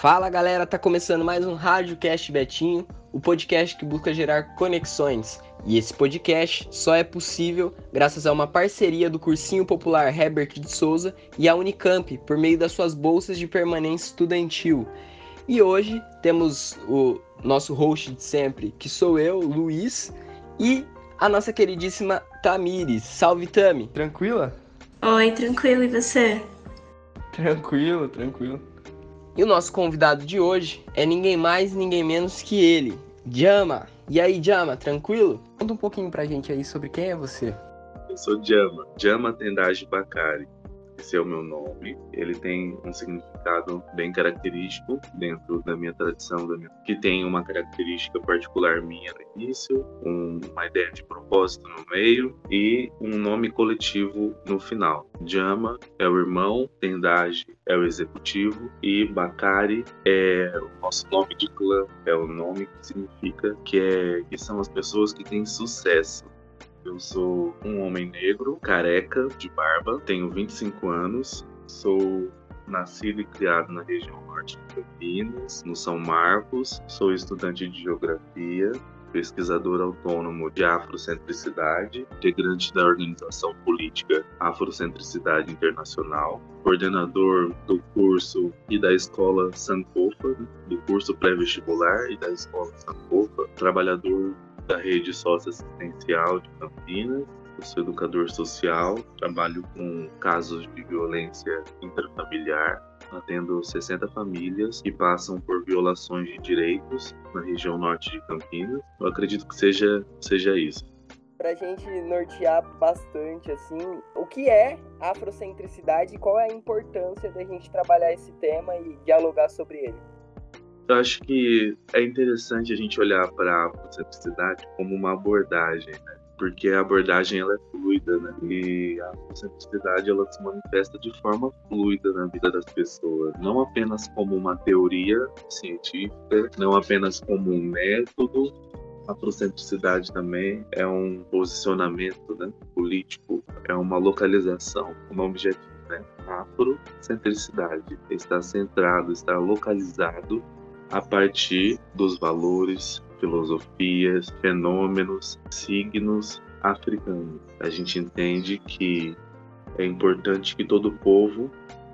Fala galera, tá começando mais um Radiocast Betinho, o podcast que busca gerar conexões. E esse podcast só é possível graças a uma parceria do Cursinho Popular Herbert de Souza e a Unicamp, por meio das suas bolsas de permanência estudantil. E hoje temos o nosso host de sempre, que sou eu, Luiz, e a nossa queridíssima Tamires. Salve, Tami! Tranquila? Oi, tranquilo, e você? Tranquilo, tranquilo. E o nosso convidado de hoje é ninguém mais, ninguém menos que ele, Jama. E aí, Jama, tranquilo? Conta um pouquinho pra gente aí sobre quem é você. Eu sou Jama, Jama Tendage Bakari. Esse é o meu nome. Ele tem um significado bem característico dentro da minha tradição, da minha... que tem uma característica particular minha no início, um, uma ideia de propósito no meio e um nome coletivo no final. Jama é o irmão, Tendage é o executivo e Bakari é o nosso nome de clã, é o nome que significa que, é, que são as pessoas que têm sucesso eu sou um homem negro, careca, de barba, tenho 25 anos, sou nascido e criado na região norte de Campinas, no São Marcos, sou estudante de geografia, pesquisador autônomo de afrocentricidade, integrante da organização política Afrocentricidade Internacional, coordenador do curso e da escola Sankofa, do curso pré-vestibular e da escola Sankofa, trabalhador da rede socioassistencial de Campinas. Eu sou educador social, trabalho com casos de violência intrafamiliar, atendo 60 famílias que passam por violações de direitos na região norte de Campinas. Eu acredito que seja, seja isso. Para a gente nortear bastante, assim, o que é afrocentricidade e qual é a importância da gente trabalhar esse tema e dialogar sobre ele? Eu acho que é interessante a gente olhar para a afrocentricidade como uma abordagem, né? porque a abordagem ela é fluida, né? E a afrocentricidade ela se manifesta de forma fluida na vida das pessoas, não apenas como uma teoria científica, não apenas como um método. A afrocentricidade também é um posicionamento né, político, é uma localização, um objetivo. Né? Afrocentricidade está centrado, está localizado a partir dos valores, filosofias, fenômenos, signos africanos. A gente entende que é importante que todo povo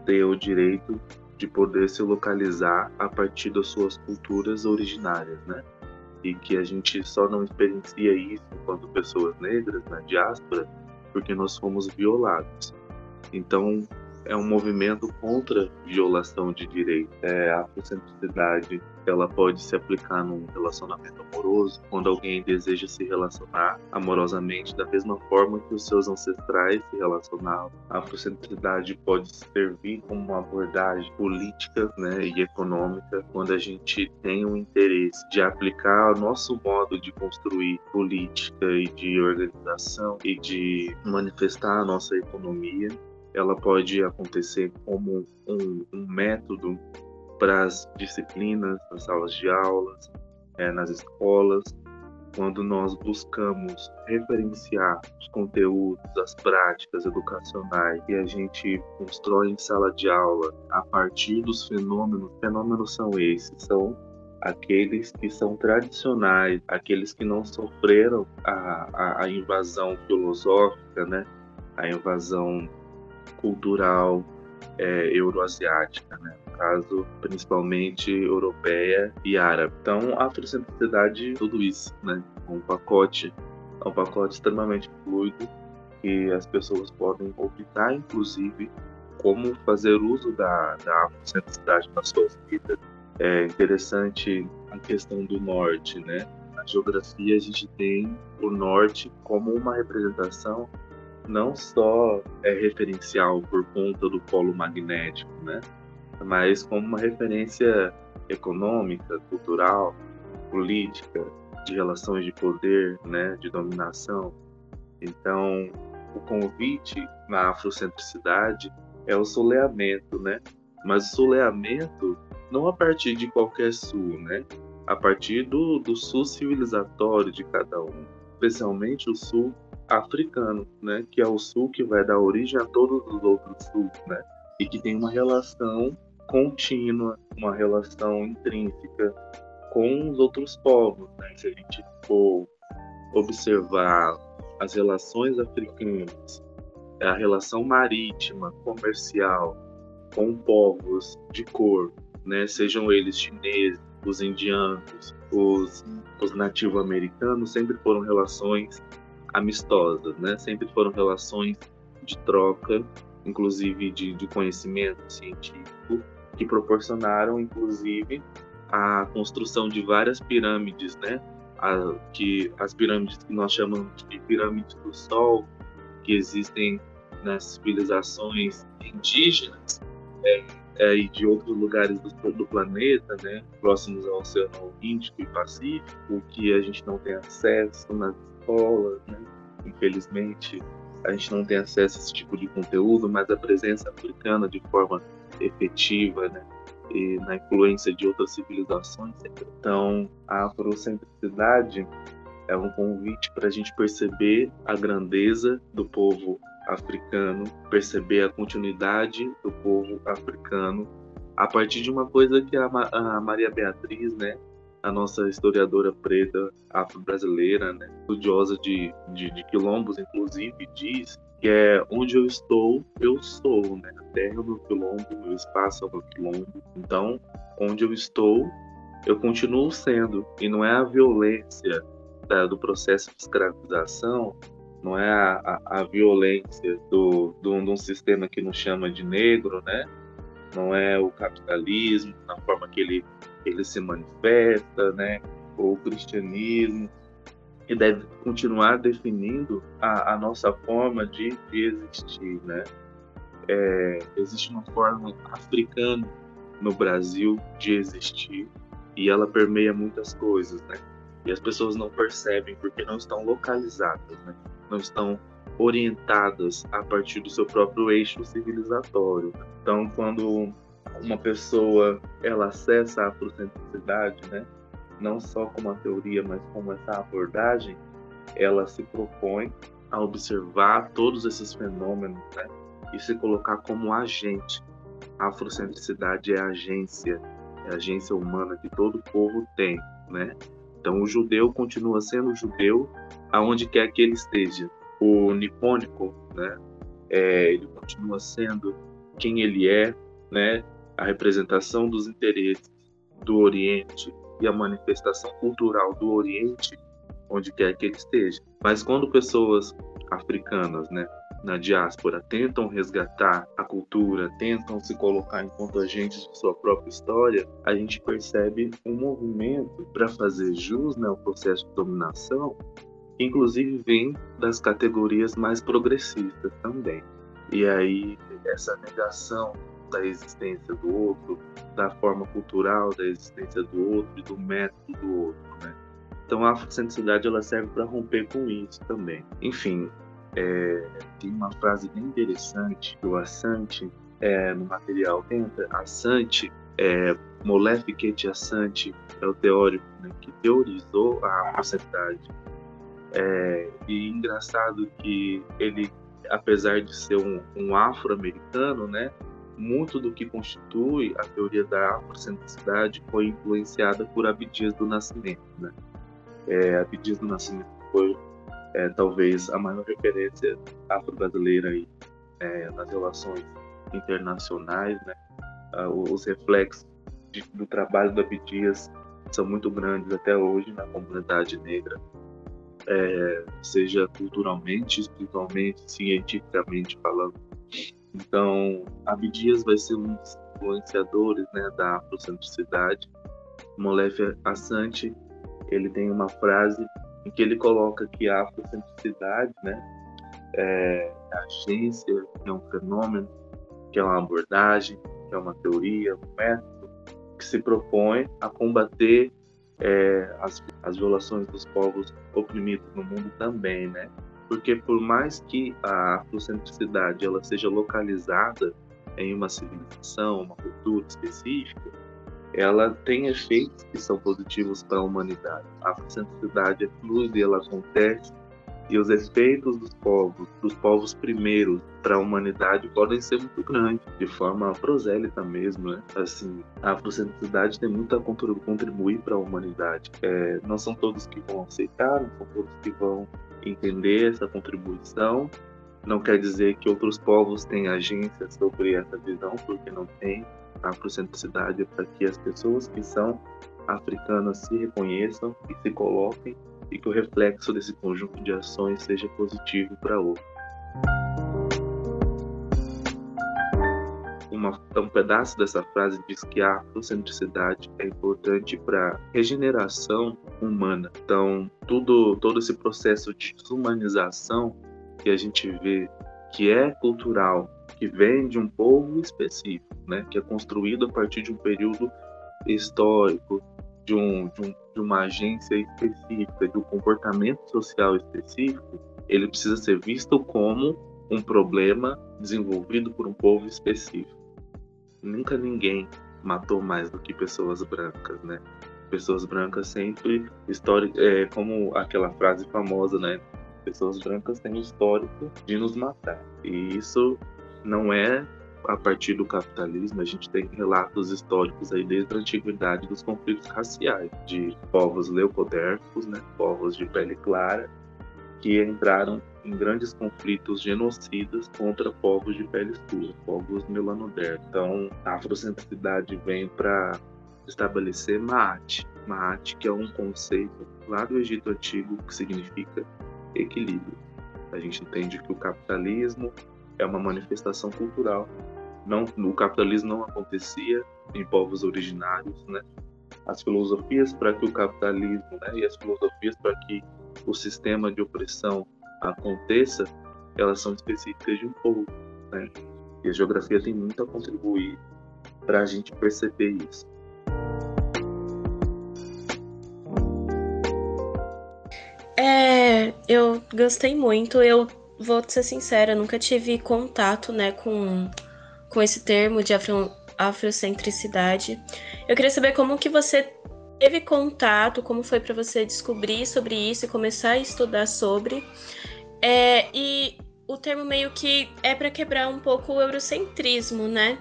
tenha o direito de poder se localizar a partir das suas culturas originárias, né? E que a gente só não experiencia isso enquanto pessoas negras na diáspora porque nós fomos violados. Então, é um movimento contra violação de direitos. É, a afrocentricidade ela pode se aplicar num relacionamento amoroso, quando alguém deseja se relacionar amorosamente da mesma forma que os seus ancestrais se relacionavam. A afrocentricidade pode servir como uma abordagem política né, e econômica quando a gente tem o interesse de aplicar o nosso modo de construir política e de organização e de manifestar a nossa economia ela pode acontecer como um, um método para as disciplinas, nas salas de aulas, é, nas escolas, quando nós buscamos referenciar os conteúdos, as práticas educacionais que a gente constrói em sala de aula a partir dos fenômenos. Fenômenos são esses, são aqueles que são tradicionais, aqueles que não sofreram a, a, a invasão filosófica, né? a invasão cultural é, euroasiática, né? no caso, principalmente europeia e árabe. Então, a afrocentricidade, tudo isso, né? um pacote, é um pacote extremamente fluido que as pessoas podem optar, inclusive, como fazer uso da, da afrocentricidade nas suas vidas. É interessante a questão do norte, né? Na geografia a gente tem o norte como uma representação não só é referencial por conta do polo magnético, né? Mas como uma referência econômica, cultural, política, de relações de poder, né, de dominação. Então, o convite na afrocentricidade é o soleamento, né? Mas o soleamento não a partir de qualquer sul, né? A partir do, do sul civilizatório de cada um, especialmente o sul africano, né, que é o sul que vai dar origem a todos os outros sul, né, e que tem uma relação contínua, uma relação intrínseca com os outros povos. Né? Se a gente for observar as relações africanas, a relação marítima, comercial, com povos de cor, né? sejam eles chineses, os indianos, os, os nativo-americanos, sempre foram relações amistosas, né? sempre foram relações de troca, inclusive de, de conhecimento científico, que proporcionaram, inclusive, a construção de várias pirâmides, né? A, que as pirâmides que nós chamamos de pirâmides do Sol, que existem nas civilizações indígenas é, é, e de outros lugares do, do, planeta, né? Próximos ao Oceano Índico e Pacífico, que a gente não tem acesso nas escolas, né? Infelizmente, a gente não tem acesso a esse tipo de conteúdo, mas a presença africana de forma efetiva, né? E na influência de outras civilizações. Então, a afrocentricidade é um convite para a gente perceber a grandeza do povo africano, perceber a continuidade do povo africano a partir de uma coisa que a Maria Beatriz, né, a nossa historiadora preta afro-brasileira, né, estudiosa de, de, de, quilombos, inclusive, diz que é onde eu estou, eu sou, né? A terra o meu quilombo, o espaço é o quilombo. Então, onde eu estou, eu continuo sendo. E não é a violência da, do processo de escravização, não é a, a, a violência do, do, de um sistema que nos chama de negro, né? Não é o capitalismo, na forma que ele ele se manifesta, né? Ou o cristianismo, que deve continuar definindo a, a nossa forma de, de existir, né? É, existe uma forma africana no Brasil de existir e ela permeia muitas coisas, né? E as pessoas não percebem porque não estão localizadas, né? Não estão orientadas a partir do seu próprio eixo civilizatório. Então, quando uma pessoa ela acessa a afrocentricidade, né? não só como a teoria, mas como essa abordagem, ela se propõe a observar todos esses fenômenos né? e se colocar como agente. A afrocentricidade é a agência, é a agência humana que todo povo tem, né? Então o judeu continua sendo judeu aonde quer que ele esteja. O nipônico, né? É, ele continua sendo quem ele é, né? A representação dos interesses do Oriente e a manifestação cultural do Oriente, onde quer que ele esteja. Mas quando pessoas africanas, né, na diáspora, tentam resgatar a cultura, tentam se colocar enquanto agentes de sua própria história, a gente percebe um movimento para fazer jus né, ao processo de dominação, que inclusive vem das categorias mais progressistas também. E aí, essa negação da existência do outro, da forma cultural da existência do outro e do método do outro, né? Então a afrocentricidade ela serve para romper com isso também. Enfim, é, tem uma frase bem interessante do Assante é, no material Entra. Assante, é, Molef Assante é o teórico né, que teorizou a afrocentricidade. É, e engraçado que ele, apesar de ser um, um afro-americano, né, muito do que constitui a teoria da afrocentricidade foi influenciada por Abdias do Nascimento. Né? É, Abdias do Nascimento foi é, talvez a maior referência afro-brasileira é, nas relações internacionais. Né? Ah, os reflexos de, do trabalho do Abdias são muito grandes até hoje na comunidade negra, é, seja culturalmente, espiritualmente, cientificamente falando. Então, Abdias vai ser um dos influenciadores né, da afrocentricidade. Molef Assante, ele tem uma frase em que ele coloca que a afrocentricidade né, é a agência, é um fenômeno, que é uma abordagem, que é uma teoria, um método que se propõe a combater é, as, as violações dos povos oprimidos no mundo também, né? Porque por mais que a afrocentricidade ela seja localizada em uma civilização, uma cultura específica, ela tem efeitos que são positivos para a humanidade. A afrocentricidade é fluida ela acontece E os efeitos dos povos, dos povos primeiros para a humanidade podem ser muito grandes, de forma prosélita mesmo, né? Assim, a afrocentricidade tem muito a contribuir para a humanidade. É, não são todos que vão aceitar, não são todos que vão entender essa contribuição. Não quer dizer que outros povos têm agência sobre essa visão, porque não tem. A afrocentricidade é para que as pessoas que são africanas se reconheçam e se coloquem e que o reflexo desse conjunto de ações seja positivo para outro. Uma, um pedaço dessa frase diz que a afrocentricidade é importante para regeneração humana. Então, tudo, todo esse processo de desumanização que a gente vê que é cultural, que vem de um povo específico, né, que é construído a partir de um período histórico, de, um, de, um, de uma agência específica, de um comportamento social específico, ele precisa ser visto como um problema desenvolvido por um povo específico. Nunca ninguém matou mais do que pessoas brancas, né? Pessoas brancas sempre história, é, como aquela frase famosa, né? Pessoas brancas têm histórico de nos matar. E isso não é a partir do capitalismo, a gente tem relatos históricos aí desde a antiguidade dos conflitos raciais, de povos leucodérficos, né, povos de pele clara, que entraram em grandes conflitos genocidas contra povos de pele escura, povos melanodérficos. Então, a afrocentricidade vem para estabelecer Maat. Maat, que é um conceito lá do Egito Antigo que significa equilíbrio. A gente entende que o capitalismo é uma manifestação cultural não, o capitalismo não acontecia em povos originários, né? As filosofias para que o capitalismo, né, e as filosofias para que o sistema de opressão aconteça, elas são específicas de um povo, né? E a geografia tem muito a contribuir para a gente perceber isso. É, eu gostei muito. Eu vou ser sincera, nunca tive contato, né, com com esse termo de afro, afrocentricidade. Eu queria saber como que você teve contato, como foi para você descobrir sobre isso e começar a estudar sobre. É, e o termo meio que é para quebrar um pouco o eurocentrismo, né?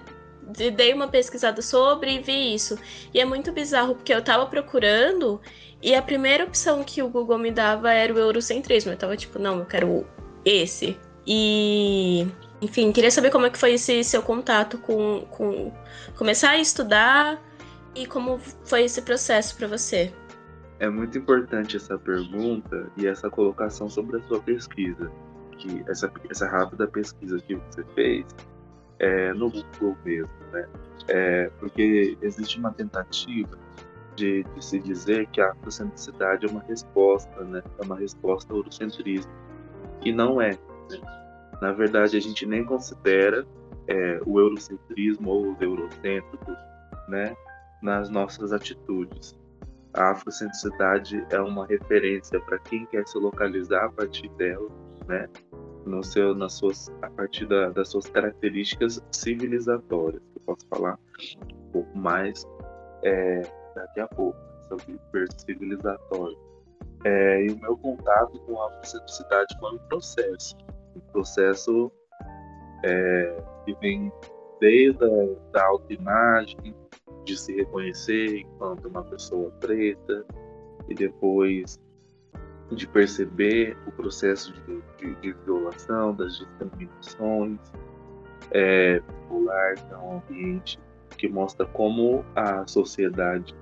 Dei uma pesquisada sobre e vi isso. E é muito bizarro, porque eu tava procurando e a primeira opção que o Google me dava era o eurocentrismo. Eu tava tipo, não, eu quero esse. E enfim, queria saber como é que foi esse seu contato com, com começar a estudar e como foi esse processo para você. É muito importante essa pergunta e essa colocação sobre a sua pesquisa, que essa, essa rápida pesquisa que você fez é, no Google mesmo, né? É, porque existe uma tentativa de, de, se dizer que a afrocentricidade é uma resposta, né? É uma resposta eurocentrismo. E não é. Né? Na verdade, a gente nem considera é, o eurocentrismo ou os eurocêntricos né, nas nossas atitudes. A afrocentricidade é uma referência para quem quer se localizar a partir dela, né, no seu, nas suas, a partir da, das suas características civilizatórias. Eu posso falar um pouco mais é, daqui a pouco sobre o civilizatório. É, e o meu contato com a afrocentricidade foi um processo. Um processo é, que vem desde a da autoimagem, de se reconhecer enquanto uma pessoa preta, e depois de perceber o processo de, de, de violação, das discriminações é, popular, é um ambiente que mostra como a sociedade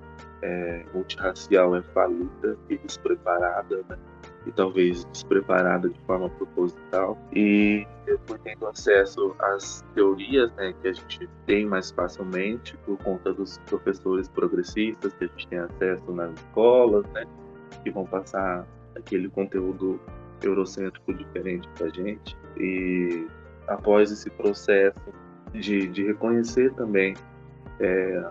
é, multirracial é falida e despreparada, né? e talvez despreparada de forma proposital. E depois tendo acesso às teorias né, que a gente tem mais facilmente por conta dos professores progressistas que a gente tem acesso nas escolas, né, que vão passar aquele conteúdo eurocêntrico diferente para a gente. E após esse processo de, de reconhecer também é,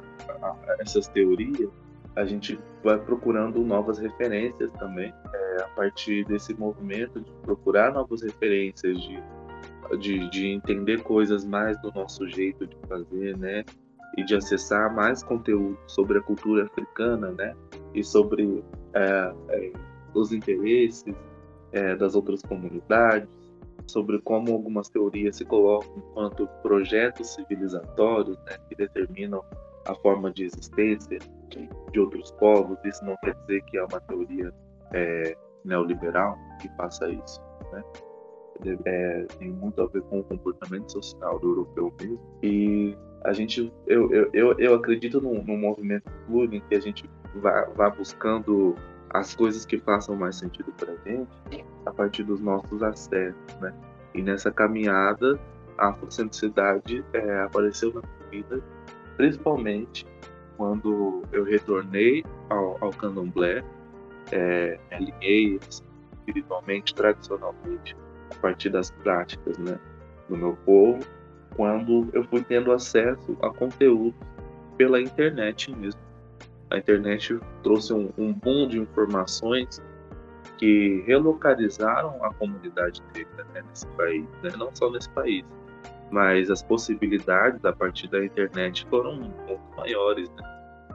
essas teorias, a gente vai procurando novas referências também é, a partir desse movimento de procurar novas referências de, de, de, entender coisas mais do nosso jeito de fazer né? E de acessar mais conteúdo sobre a cultura africana né? E sobre é, é, os interesses é, das outras comunidades, sobre como algumas teorias se colocam enquanto projetos civilizatórios né, que determinam a forma de existência de outros povos. Isso não quer dizer que é uma teoria é, neoliberal que faça isso. Né? É, tem muito a ver com o comportamento social do europeu mesmo. E a gente, eu, eu, eu, eu acredito num, num movimento fluido em que a gente vá, buscando as coisas que façam mais sentido para gente a partir dos nossos acessos, né? E nessa caminhada, a afrocentricidade é, apareceu na minha vida, principalmente quando eu retornei ao, ao candomblé, é, alinhei espiritualmente, tradicionalmente, a partir das práticas né, do meu povo, quando eu fui tendo acesso a conteúdo pela internet mesmo. A internet trouxe um, um boom de informações que relocalizaram a comunidade negra né, nesse país, né? não só nesse país, mas as possibilidades a partir da internet foram muito maiores. Né?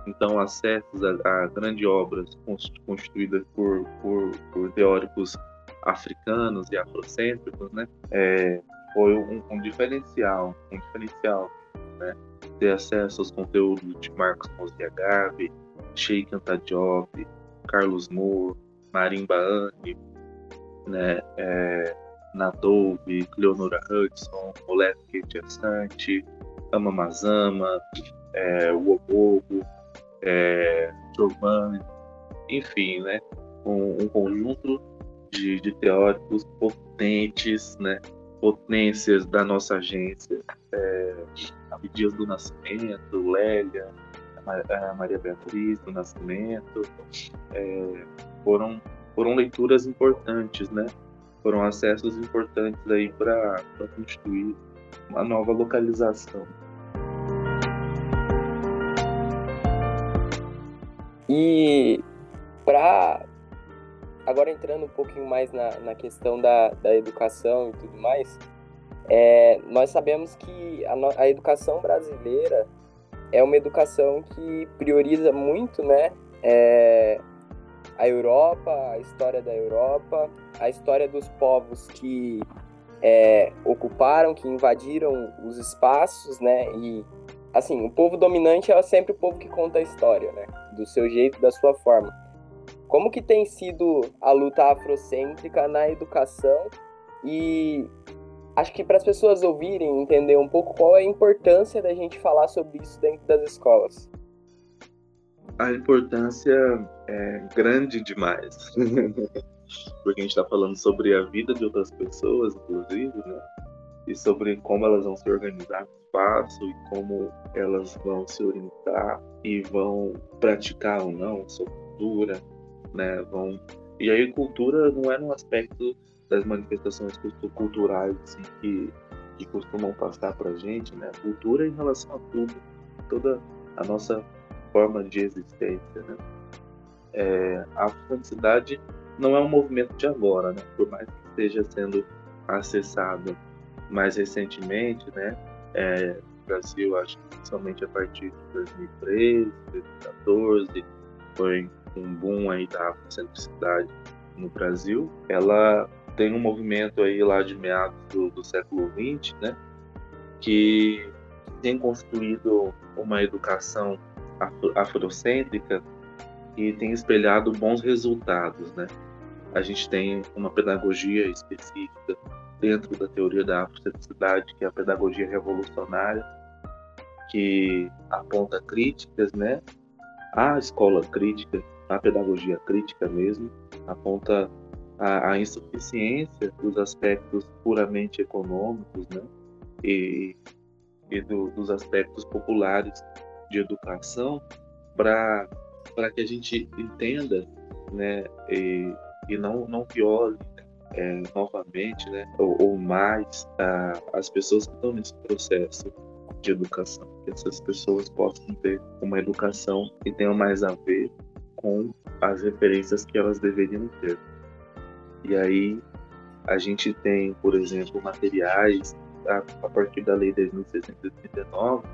Então, acessos a, a grandes obras constituídas por, por, por, teóricos africanos e afrocêntricos, né? É, foi um, um, diferencial, um diferencial, né? Ter acesso aos conteúdos de Marcos Mosiagave, Sheikh Anta Diop, Carlos Moore, Marimba Anne, né? É, Nadolbe, Cleonora Hudson, Moleque Interessante, Amamazama, é, Wobogo, é, Giovanni, enfim, né? Um, um conjunto de, de, teóricos potentes, né? Potências da nossa agência, é, Abdias do Nascimento, Lélia, a Maria Beatriz do Nascimento, é, foram, foram leituras importantes, né? Foram acessos importantes aí para constituir uma nova localização. E para agora entrando um pouquinho mais na, na questão da, da educação e tudo mais, é, nós sabemos que a, a educação brasileira é uma educação que prioriza muito, né, é, a Europa, a história da Europa, a história dos povos que é, ocuparam, que invadiram os espaços, né, e assim, o povo dominante é sempre o povo que conta a história, né, do seu jeito, da sua forma. Como que tem sido a luta afrocêntrica na educação e acho que para as pessoas ouvirem, entender um pouco qual é a importância da gente falar sobre isso dentro das escolas. A importância é grande demais. Porque a gente está falando sobre a vida de outras pessoas, inclusive, né? E sobre como elas vão se organizar no espaço e como elas vão se orientar e vão praticar ou não sua cultura, né? Vão... E aí cultura não é no aspecto das manifestações culturais assim, que, que costumam passar para gente, né? Cultura em relação a tudo, toda a nossa forma de existência, né? É, a autenticidade não é um movimento de agora, né? Por mais que esteja sendo acessado mais recentemente, né? É, Brasil, acho que somente a partir de 2013, 2014, foi um boom aí da afrocentricidade no Brasil. Ela tem um movimento aí lá de meados do, do século XX, né, que tem construído uma educação afrocêntrica e tem espelhado bons resultados, né. A gente tem uma pedagogia específica dentro da teoria da afrocentricidade, que é a pedagogia revolucionária, que aponta críticas, né, à escola crítica, à pedagogia crítica mesmo, aponta a, a insuficiência dos aspectos puramente econômicos, né? E, e do, dos aspectos populares de educação para que a gente entenda, né? E, e não não viole é, novamente, né? Ou, ou mais a, as pessoas que estão nesse processo de educação, que essas pessoas possam ter uma educação que tenha mais a ver com as referências que elas deveriam ter. E aí a gente tem, por exemplo, materiais a, a partir da Lei 10.639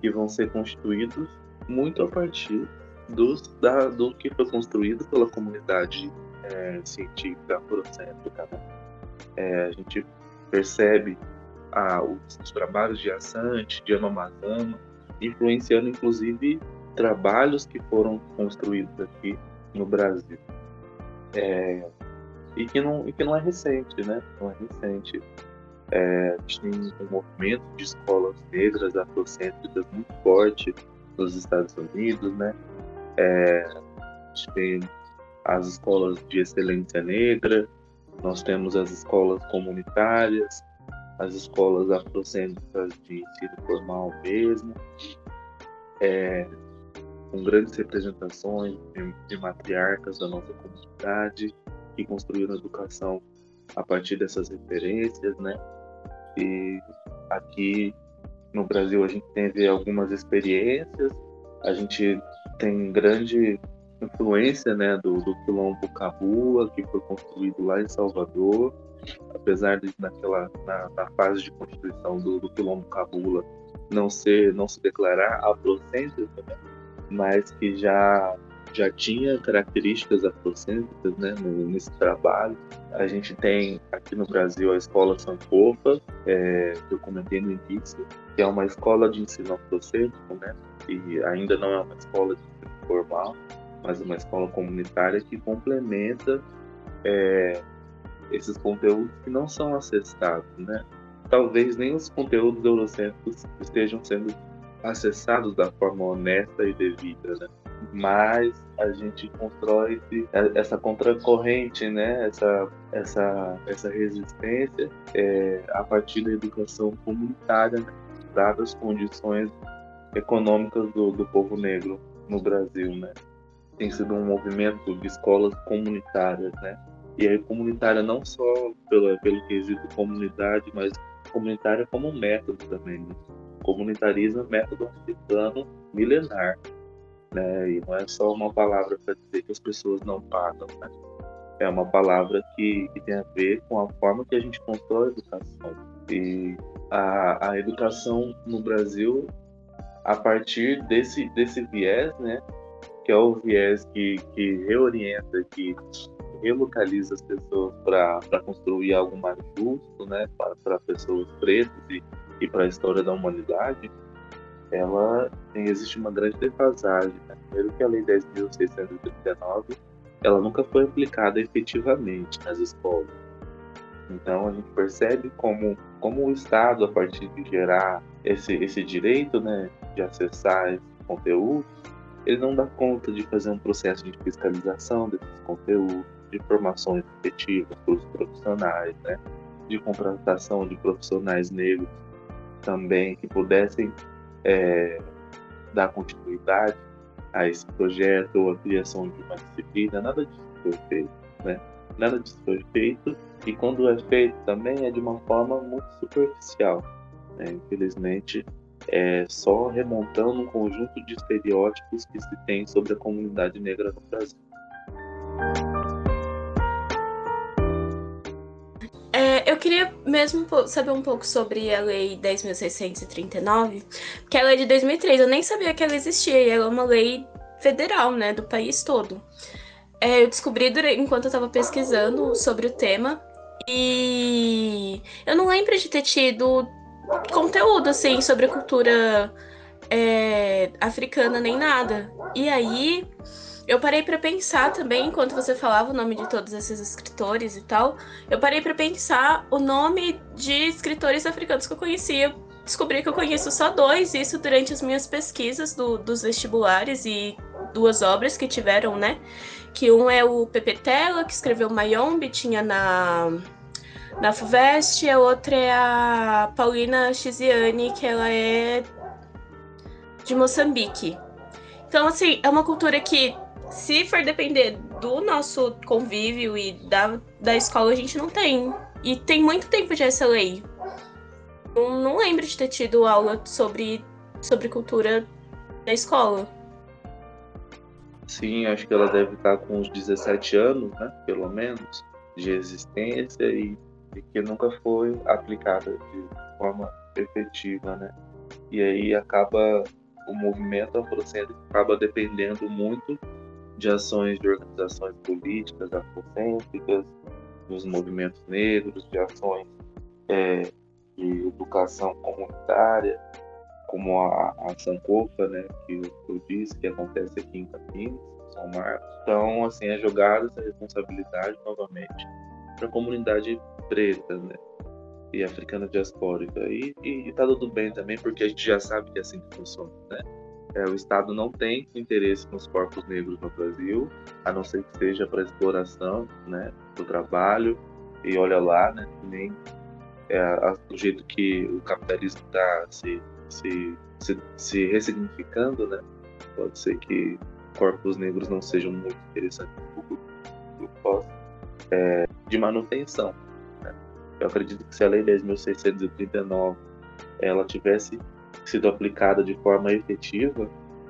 que vão ser constituídos muito a partir dos, da, do que foi construído pela comunidade é, científica afrocêntrica. Né? É, a gente percebe ah, os, os, trabalhos de Assante, de Anomazama, influenciando inclusive trabalhos que foram construídos aqui no Brasil. É, e, que não, e que não é recente, né? Não é recente. É, a gente tem um movimento de escolas negras afrocêntricas muito forte nos Estados Unidos, né? É, a gente tem as escolas de excelência negra, nós temos as escolas comunitárias, as escolas afrocêntricas de ensino formal mesmo, é, com grandes representações de, de matriarcas da nossa comunidade que construíram a educação a partir dessas referências, né? E aqui no Brasil a gente teve algumas experiências, a gente tem grande influência né, do, do quilombo Cabula, que foi construído lá em Salvador, apesar de naquela na, na fase de constituição do, do quilombo Cabula não ser não se declarar afrocêntrico, mas que já já tinha características afrocêntricas né, nesse trabalho. A gente tem aqui no Brasil a Escola Sankofa, é, que eu comentei no início, que é uma escola de ensino afrocêntrico, né, e ainda não é uma escola de ensino formal, mas uma escola comunitária que complementa é, esses conteúdos que não são acessados, né? Talvez nem os conteúdos eurocêntricos estejam sendo acessados da forma honesta e devida, né? Mas a gente constrói essa contracorrente, né? Essa, essa, essa resistência é, a partir da educação comunitária, né? dadas as condições econômicas do, do povo negro no Brasil, né? Tem sido um movimento de escolas comunitárias, né? E aí comunitária não só pelo, pelo quesito comunidade, mas comunitária como método também, né? Comunitarismo é método africano milenar, né? E não é só uma palavra para dizer que as pessoas não pagam, né? É uma palavra que, que tem a ver com a forma que a gente constrói a educação. E a, a educação no Brasil a partir desse, desse viés, né, que é o viés que, que reorienta, que relocaliza as pessoas para construir algo mais justo, né, para pessoas pretas e, e para a história da humanidade, ela existe uma grande defasagem. Né? Primeiro que a Lei 10.639 ela nunca foi aplicada efetivamente nas escolas. Então a gente percebe como, como o Estado, a partir de gerar esse, esse direito né, de acessar esse conteúdo, ele não dá conta de fazer um processo de fiscalização desses conteúdos, de formações efetivas para os profissionais, né, de contratação de profissionais negros também que pudessem é, dar continuidade a esse projeto ou a criação de uma disciplina, nada disso foi feito, né? Nada disso foi feito e quando é feito também é de uma forma muito superficial. Né? Infelizmente, é só remontando um conjunto de estereótipos que se tem sobre a comunidade negra no Brasil. Eu queria mesmo saber um pouco sobre a Lei 10.639, que é a lei de 2003. Eu nem sabia que ela existia e ela é uma lei federal, né, do país todo. É, eu descobri durante, enquanto eu estava pesquisando sobre o tema e eu não lembro de ter tido conteúdo, assim, sobre a cultura é, africana nem nada. E aí eu parei para pensar também, enquanto você falava o nome de todos esses escritores e tal, eu parei para pensar o nome de escritores africanos que eu conhecia. Descobri que eu conheço só dois, isso durante as minhas pesquisas do, dos vestibulares e duas obras que tiveram, né? Que um é o Pepe Tela, que escreveu Mayombe, tinha na na FUVEST, a outra é a Paulina Chiziane, que ela é de Moçambique. Então, assim, é uma cultura que, se for depender do nosso convívio e da, da escola, a gente não tem. E tem muito tempo de essa lei. Não, não lembro de ter tido aula sobre, sobre cultura na escola. Sim, acho que ela deve estar com uns 17 anos, né? Pelo menos, de existência e e que nunca foi aplicada de forma efetiva, né? E aí acaba o movimento afrocêntrico acaba dependendo muito de ações de organizações políticas afrocêntricas, dos movimentos negros, de ações é, de educação comunitária, como a, a Sankofa, né, que eu disse, que acontece aqui em Campinas, São Marcos. Então, assim, é jogada essa responsabilidade novamente para a comunidade preta, né, e africana diaspórica. E, e, e tá tudo bem também, porque a gente já sabe que é assim que funciona, né? É, o Estado não tem interesse nos corpos negros no Brasil, a não ser que seja para exploração, né, do trabalho. E olha lá, né, nem é, do jeito que o capitalismo está se, se, se, se ressignificando, né, pode ser que corpos negros não sejam muito interessantes para o público é, de manutenção. Né? Eu acredito que se a Lei 10.639 ela tivesse sido aplicada de forma efetiva,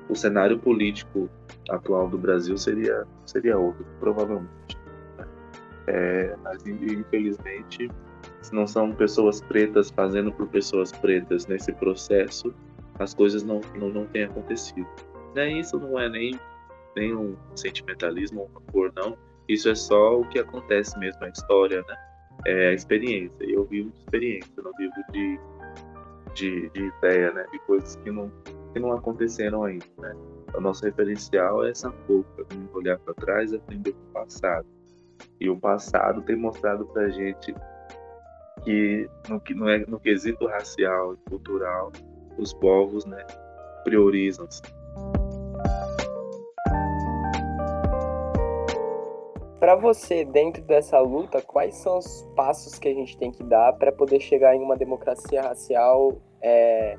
o cenário político atual do Brasil seria, seria outro, provavelmente. É, mas, infelizmente, se não são pessoas pretas fazendo por pessoas pretas nesse processo, as coisas não, não, não têm acontecido. Né? Isso não é nem, nem um sentimentalismo, um amor, não. Isso é só o que acontece mesmo, a história, né? É a experiência. Eu vivo de experiência, não vivo de de, de ideia, né? De coisas que não, que não aconteceram ainda, né? O nosso referencial é essa pouca, né? olhar para trás e aprender com o passado. E o passado tem mostrado para gente que no, no, é, no quesito racial e cultural, os povos né, priorizam-se. Para você, dentro dessa luta, quais são os passos que a gente tem que dar para poder chegar em uma democracia racial é,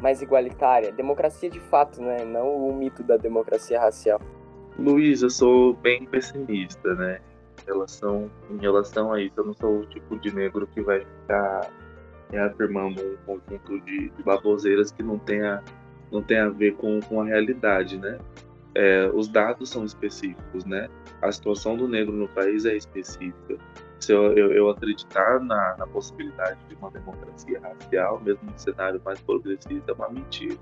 mais igualitária? Democracia de fato, né? Não o mito da democracia racial. Luiz, eu sou bem pessimista, né? Em relação, em relação a isso, eu não sou o tipo de negro que vai ficar reafirmando um conjunto de, de baboseiras que não tenha, não tenha a ver com, com a realidade, né? É, os dados são específicos, né? A situação do negro no país é específica. Se eu, eu, eu acreditar na, na, possibilidade de uma democracia racial, mesmo no cenário mais progressista, é uma mentira.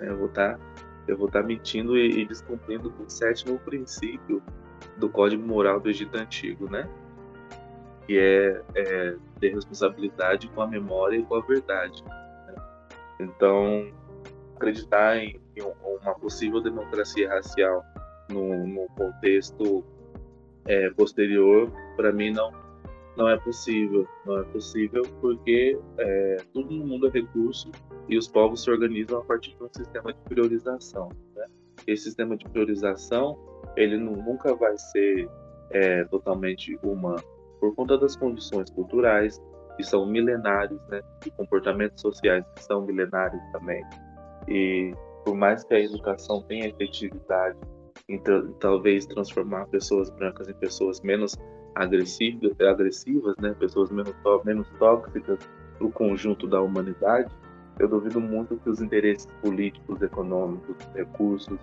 Né? Eu vou estar tá, eu vou estar tá mentindo e, e descumprindo o sétimo princípio do Código Moral do Egito Antigo, né? Que é, é ter responsabilidade com a memória e com a verdade. Né? Então, acreditar em, uma possível democracia racial no, no contexto é, posterior, para mim não não é possível. Não é possível porque é, tudo no mundo é recurso e os povos se organizam a partir de um sistema de priorização. Né? Esse sistema de priorização ele nunca vai ser é, totalmente humano por conta das condições culturais que são milenares, né? E comportamentos sociais que são milenares também. E por mais que a educação tenha efetividade em talvez transformar pessoas brancas em pessoas menos agressivas, né? pessoas menos, menos tóxicas para o conjunto da humanidade, eu duvido muito que os interesses políticos, econômicos, recursos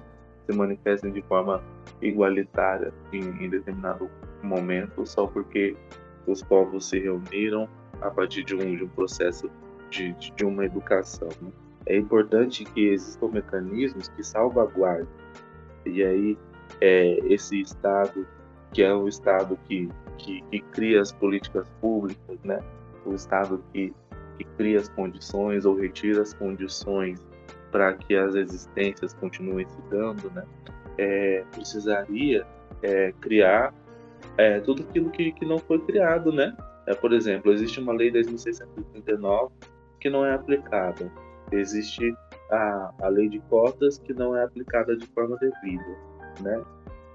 se manifestem de forma igualitária em, em determinado momento, só porque os povos se reuniram a partir de um, de um processo de, de, de uma educação. Né? É importante que existam mecanismos que salvaguardem. E aí, é, esse Estado, que é o Estado que, que, que cria as políticas públicas, né? o Estado que, que cria as condições ou retira as condições para que as existências continuem se dando, né? É, precisaria é, criar é, tudo aquilo que, que não foi criado, né? É, por exemplo, existe uma lei 10.639 que não é aplicada existe a, a lei de cotas que não é aplicada de forma devida, né?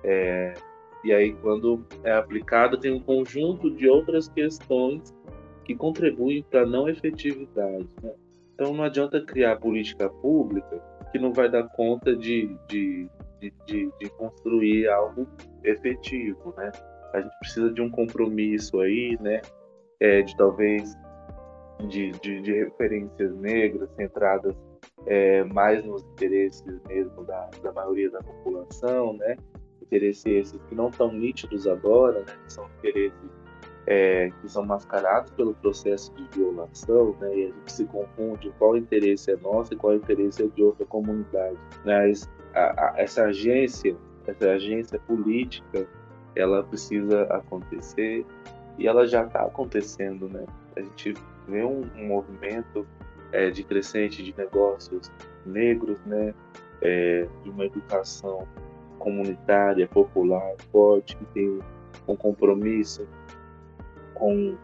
É, e aí, quando é aplicada, tem um conjunto de outras questões que contribuem para não efetividade. Né? Então, não adianta criar política pública que não vai dar conta de, de, de, de, de construir algo efetivo. Né? A gente precisa de um compromisso aí, né? É, de talvez de, de, de referências negras centradas é, mais nos interesses mesmo da, da maioria da população, né? Interesses esses que não estão nítidos agora, né? Que são interesses é, que são mascarados pelo processo de violação, né? E a gente se confunde qual interesse é nosso e qual interesse é de outra comunidade. Mas a, a, essa agência essa agência política, ela precisa acontecer e ela já está acontecendo, né? A gente vê um, um movimento é, de crescente de negócios negros, né? É, de uma educação comunitária, popular, forte, que tem um compromisso com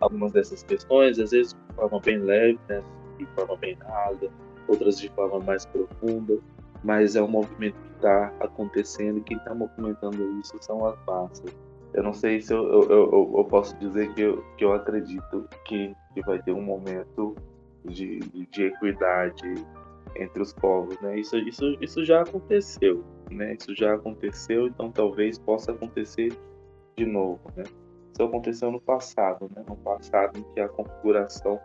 algumas dessas questões, às vezes de forma bem leve, né? de forma bem rasa, outras de forma mais profunda, mas é um movimento que está acontecendo e quem está movimentando isso são as massas. Eu não sei se eu, eu, eu, eu posso dizer que eu, que eu acredito que, que vai ter um momento de, de equidade entre os povos, né? Isso, isso, isso já aconteceu, né? Isso já aconteceu, então talvez possa acontecer de novo, né? Isso aconteceu no passado, né? No passado em que a configuração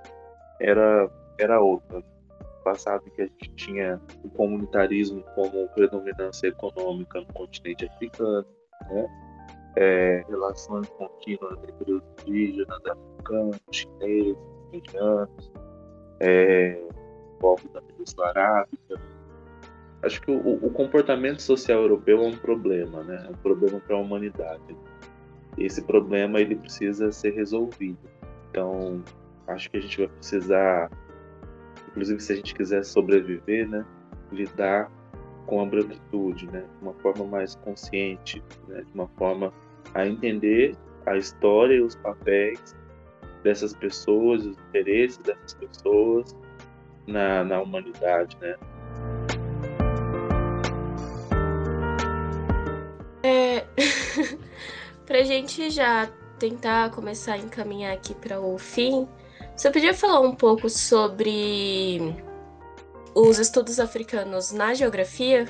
era era outra. No passado em que a gente tinha o comunitarismo como predominância econômica no continente africano, né? É, relações contínuas entre os indígenas, africanos, chineses, indianos, é, povos da Península Arábica. Acho que o, o, comportamento social europeu é um problema, né? É um problema para a humanidade. Esse problema ele precisa ser resolvido. Então, acho que a gente vai precisar, inclusive se a gente quiser sobreviver, né, lidar com a branquitude, né, de uma forma mais consciente, né, de uma forma a entender a história e os papéis dessas pessoas, os interesses dessas pessoas na, na humanidade, né? É... pra gente já tentar começar a encaminhar aqui para o fim, você podia falar um pouco sobre os estudos africanos na geografia?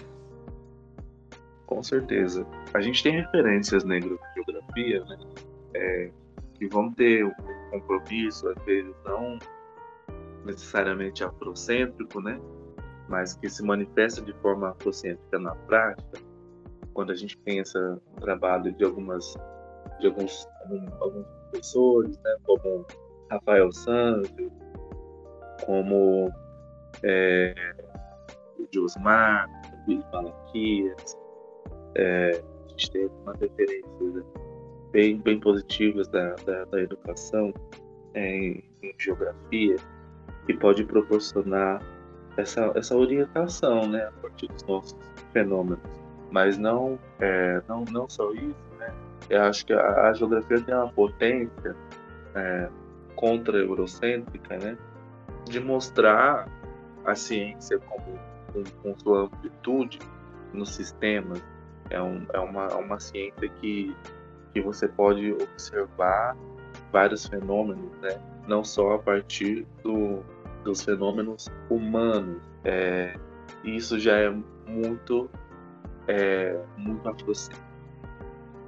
Com certeza. A gente tem referências negras na geografia, né? É, que vão ter um compromisso, às vezes não necessariamente afrocêntrico, né? Mas que se manifesta de forma afrocêntrica na prática, quando a gente pensa no trabalho de algumas de alguns, alguns professores, né? Como Rafael Santos, como é, o Josmar, o Malaquias, é, gente tem algumas referências né? bem, bem positivas da, da, da educação em, em geografia que pode proporcionar essa, essa orientação né, a partir dos nossos fenômenos. Mas não, é, não, não só isso, né? eu acho que a, a geografia tem uma potência é, contra-eurocêntrica né, de mostrar a ciência como com, com sua amplitude nos sistemas. É, um, é uma, uma ciência que, que você pode observar vários fenômenos, né? não só a partir do, dos fenômenos humanos. É, isso já é muito, é, muito.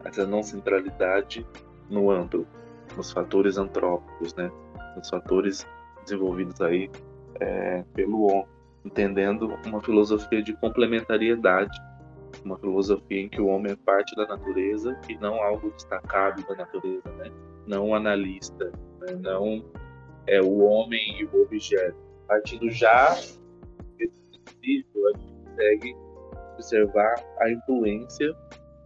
Essa não centralidade no amplo, nos fatores antrópicos, né? nos fatores desenvolvidos aí é, pelo homem, entendendo uma filosofia de complementariedade, uma filosofia em que o homem é parte da natureza e não algo destacado da natureza, né? não analista, né? não é o homem e o objeto. Partindo já desse princípio, a gente consegue observar a influência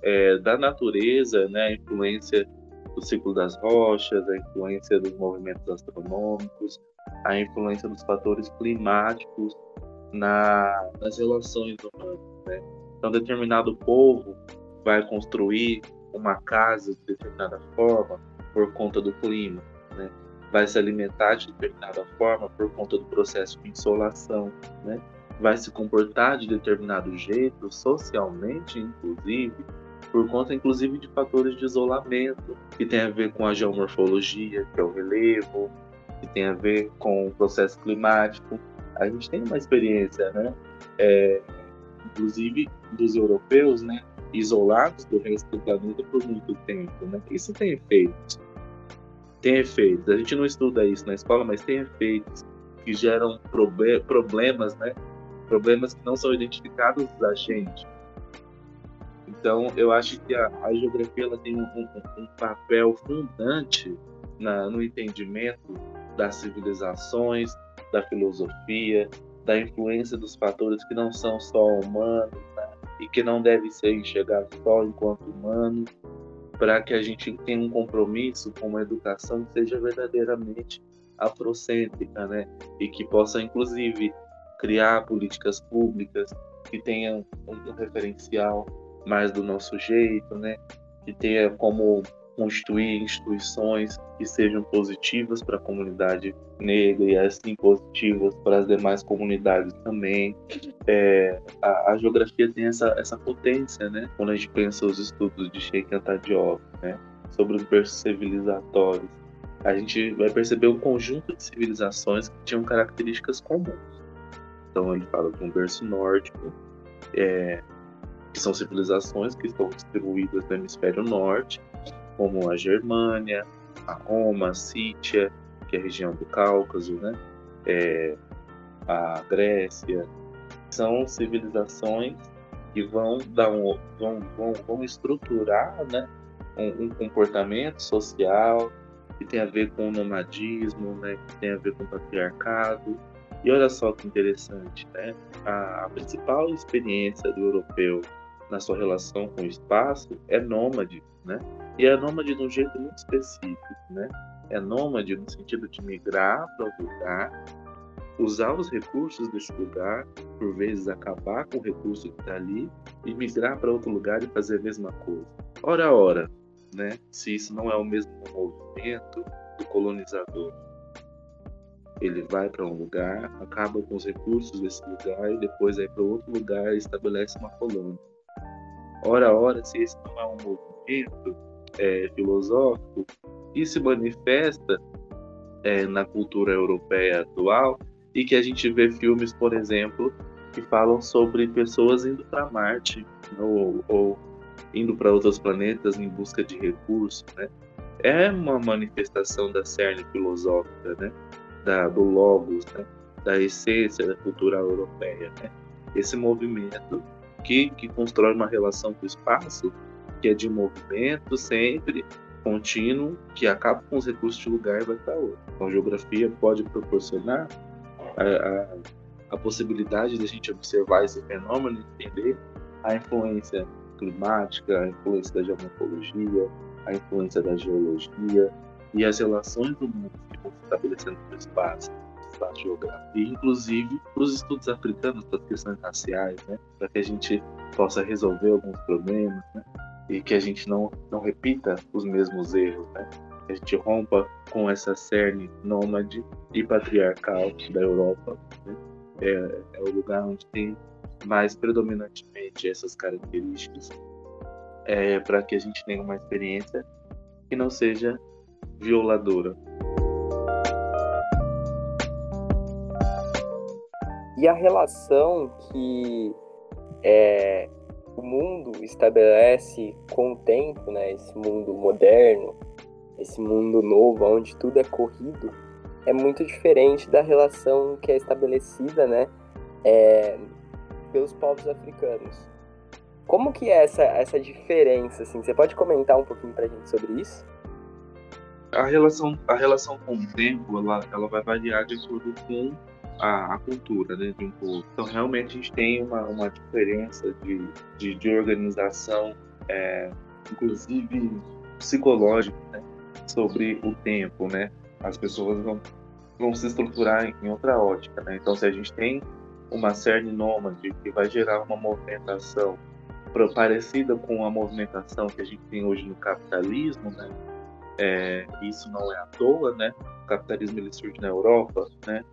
é, da natureza, né? a influência do ciclo das rochas, a influência dos movimentos astronômicos, a influência dos fatores climáticos na, nas relações humanas. Né? Então, determinado povo vai construir uma casa de determinada forma por conta do clima. Né? vai se alimentar de determinada forma por conta do processo de insolação, né? vai se comportar de determinado jeito, socialmente, inclusive, por conta, inclusive, de fatores de isolamento, que tem a ver com a geomorfologia, que é o relevo, que tem a ver com o processo climático. A gente tem uma experiência, né? É, inclusive dos europeus, né? Isolados do resto do planeta por muito tempo, né? Isso tem efeitos tem efeitos. A gente não estuda isso na escola, mas tem efeitos que geram probe problemas, né? Problemas que não são identificados da gente. Então, eu acho que a, a geografia ela tem um, um, um papel fundante na, no entendimento das civilizações, da filosofia, da influência dos fatores que não são só humanos, né? e que não deve ser enxergado só enquanto humano, para que a gente tenha um compromisso com uma educação que seja verdadeiramente afrocêntrica, né? E que possa, inclusive, criar políticas públicas que tenham um referencial mais do nosso jeito, né? Que tenha como constituir instituições que sejam positivas para a comunidade negra e assim positivas para as demais comunidades também. É, a, a, geografia tem essa, essa potência, né? Quando a gente pensa os estudos de Sheikh Anta Diop, né? Sobre os berços civilizatórios, a gente vai perceber um conjunto de civilizações que tinham características comuns. Então ele fala de um berço nórdico, é, que são civilizações que estão distribuídas no hemisfério norte, como a Germânia, a Roma, a Sítia, que é a região do Cáucaso, né? É, a Grécia, são civilizações que vão dar um, vão, vão, vão estruturar, né? Um, um, comportamento social que tem a ver com o nomadismo, né? Que tem a ver com o patriarcado. E olha só que interessante, né? A, a principal experiência do europeu na sua relação com o espaço é nômade, né? E é nômade de um jeito muito específico, né? É nômade no sentido de migrar para outro lugar, usar os recursos desse lugar, por vezes acabar com o recurso que está ali e migrar para outro lugar e fazer a mesma coisa. Ora, ora, né? Se isso não é o mesmo movimento do colonizador. Ele vai para um lugar, acaba com os recursos desse lugar e depois vai para outro lugar e estabelece uma colônia. Ora, ora, se esse não é um movimento é, filosófico que se manifesta é, na cultura europeia atual e que a gente vê filmes, por exemplo, que falam sobre pessoas indo para Marte ou, ou indo para outros planetas em busca de recursos, né? É uma manifestação da cerne filosófica, né? Da, do logos, né? da essência da cultura europeia, né? Esse movimento que, que constrói uma relação com o espaço que é de movimento sempre contínuo, que acaba com os recursos de lugar e vai para outro. Então, geografia pode proporcionar a, a, a possibilidade de a gente observar esse fenômeno e entender a influência climática, a influência da geomorfologia, a influência da geologia e as relações do mundo que vão se estabelecendo no espaço, geográfico. E, inclusive, os estudos africanos das questões raciais, né? para que a gente possa resolver alguns problemas, né? E que a gente não, não repita os mesmos erros, né? Que a gente rompa com essa cerne nômade e patriarcal da Europa. Né? É, é o lugar onde tem mais predominantemente essas características é, para que a gente tenha uma experiência que não seja violadora. E a relação que é, o mundo estabelece com o tempo, né, esse mundo moderno, esse mundo novo, onde tudo é corrido, é muito diferente da relação que é estabelecida, né, é, pelos povos africanos. Como que é essa, essa diferença, assim? Você pode comentar um pouquinho pra gente sobre isso? A relação, a relação com o tempo, ela, ela vai variar de acordo com a, a, cultura né, de um povo. Então, realmente, a gente tem uma, uma diferença de, de, de organização, é, inclusive psicológica, né, sobre o tempo. Né? As pessoas vão, vão se estruturar em outra ótica. Né? Então, se a gente tem uma cerne nômade que vai gerar uma movimentação parecida com a movimentação que a gente tem hoje no capitalismo, né? É, isso não é à toa, né? O capitalismo ele surge na Europa, né?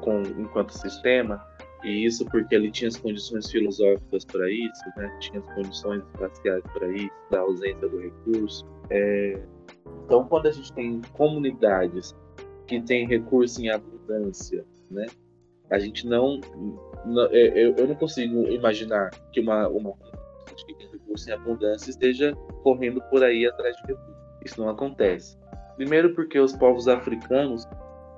Com, enquanto sistema, e isso porque ele tinha as condições filosóficas para isso, né? tinha as condições espaciais para isso, da ausência do recurso. É... Então, quando a gente tem comunidades que têm recurso em abundância, né? a gente não. eu, não consigo imaginar que uma, uma comunidade que tem recurso em abundância esteja correndo por aí atrás de recursos. Isso não acontece. Primeiro, porque os povos africanos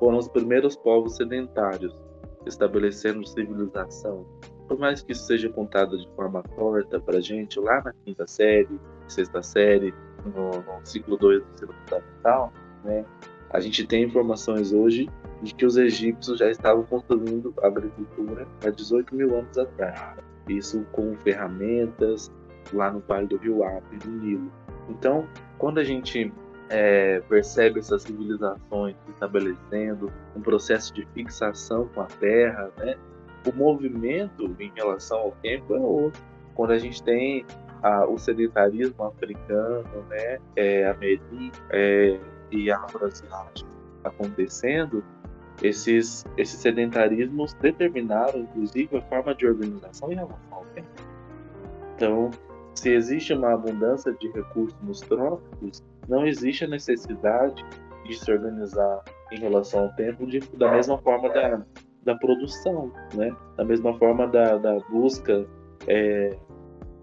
foram os primeiros povos sedentários, estabelecendo civilização. Por mais que isso seja contado de forma torta para gente, lá na quinta série, sexta série, no, no ciclo 2 do ensino fundamental, né, a gente tem informações hoje de que os egípcios já estavam construindo agricultura há 18 mil anos atrás. isso com ferramentas lá no Vale do Rio Ape, no Nilo. Então, quando a gente é, percebe essas civilizações estabelecendo, um processo de fixação com a terra, né? o movimento em relação ao tempo é outro. Quando a gente tem a, o sedentarismo africano, né, é, americano é, e afro-asiático acontecendo, esses, esses sedentarismos determinaram, inclusive, a forma de organização em relação ao tempo. Então, se existe uma abundância de recursos nos trópicos, não existe a necessidade de se organizar em relação ao tempo de, da mesma forma da, da produção, né? da mesma forma da, da busca é,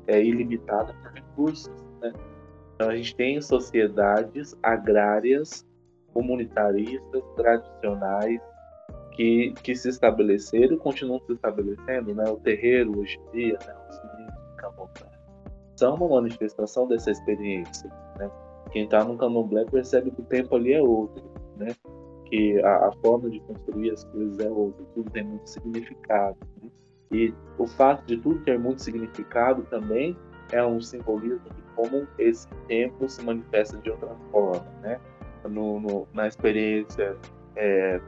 é ilimitada por recursos. Né? Então, a gente tem sociedades agrárias, comunitaristas, tradicionais, que, que se estabeleceram e continuam se estabelecendo. Né? O terreiro, hoje em dia, né? os índios são uma manifestação dessa experiência. Né? Quem está no candomblé percebe que o tempo ali é outro. Né? que a, a, forma de construir as coisas é outra, tudo tem muito significado. Né? E o fato de tudo ter muito significado também é um simbolismo de como esse tempo se manifesta de outra forma, né? No, no, na experiência é,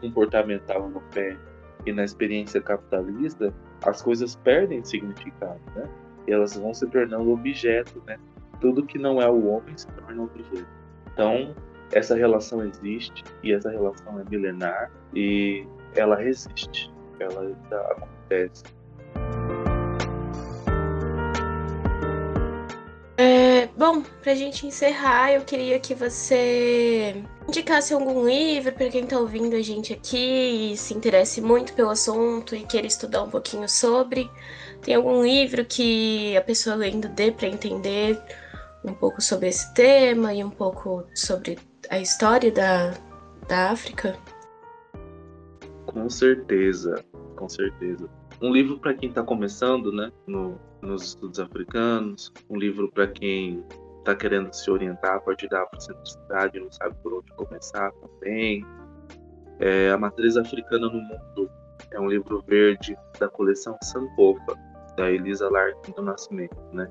comportamental europeia e na experiência capitalista, as coisas perdem significado, né? E elas vão se tornando objeto, né? Tudo que não é o homem se torna objeto. Então, essa relação existe e essa relação é milenar e ela resiste, ela acontece. É, bom, pra gente encerrar, eu queria que você indicasse algum livro para quem tá ouvindo a gente aqui e se interesse muito pelo assunto e queira estudar um pouquinho sobre. Tem algum livro que a pessoa lendo dê para entender um pouco sobre esse tema e um pouco sobre a história da, da África? Com certeza, com certeza. Um livro para quem está começando, né, no, nos estudos africanos, um livro para quem está querendo se orientar a partir da afrocentricidade, não sabe por onde começar também. É, a Matriz Africana no Mundo é um livro verde da coleção Sankofa, da Elisa Larkin do Nascimento, né?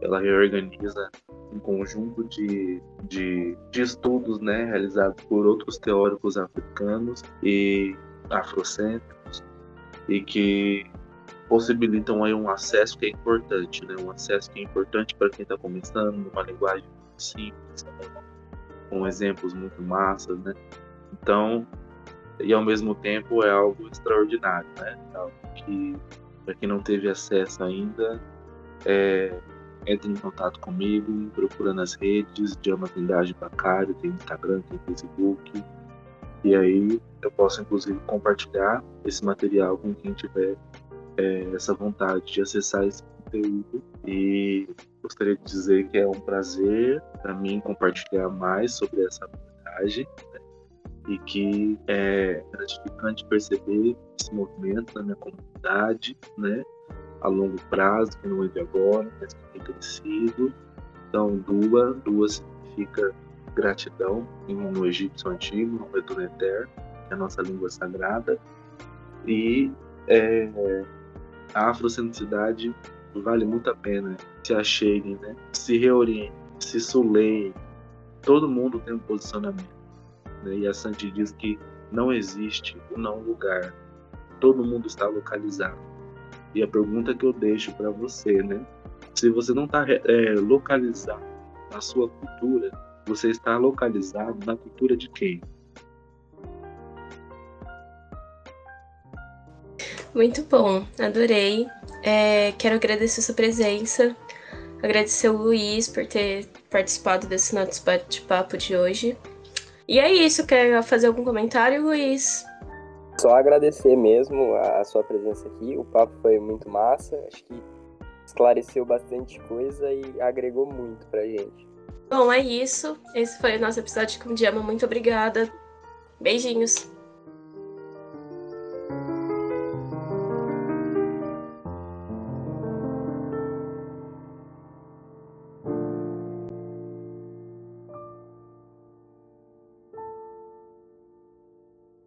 Ela reorganiza um conjunto de, de, de estudos né, realizados por outros teóricos africanos e afrocêntricos e que possibilitam aí um acesso que é importante, né? Um acesso que é importante para quem está começando, numa linguagem muito simples, com exemplos muito massas, né? Então, e ao mesmo tempo é algo extraordinário, né? É algo que para quem não teve acesso ainda, é, entre em contato comigo, me procura nas redes, Diama Trindade Bacário, tem Instagram, tem Facebook. E aí eu posso inclusive compartilhar esse material com quem tiver é, essa vontade de acessar esse conteúdo. E gostaria de dizer que é um prazer para mim compartilhar mais sobre essa abordagem né? e que é gratificante perceber esse movimento na minha comunidade, né? A longo prazo, que não é de agora, mas que tem crescido. Então, Dua, Dua significa gratidão no egípcio antigo, no Etuneter, que é a nossa língua sagrada. E é, a afrocentricidade vale muito a pena se acheguem, né? se reorientem, se suleiem. Todo mundo tem um posicionamento. Né? E a Santi diz que não existe um não lugar. Todo mundo está localizado. E a pergunta que eu deixo para você, né? Se você não está é, localizado na sua cultura, você está localizado na cultura de quem? Muito bom, adorei. É, quero agradecer sua presença, agradecer o Luiz por ter participado desse nosso bate-papo de hoje. E é isso, quer fazer algum comentário, Luiz? Só agradecer mesmo a sua presença aqui. O papo foi muito massa. Acho que esclareceu bastante coisa e agregou muito pra gente. Bom, é isso. Esse foi o nosso episódio com Diama. Muito obrigada. Beijinhos.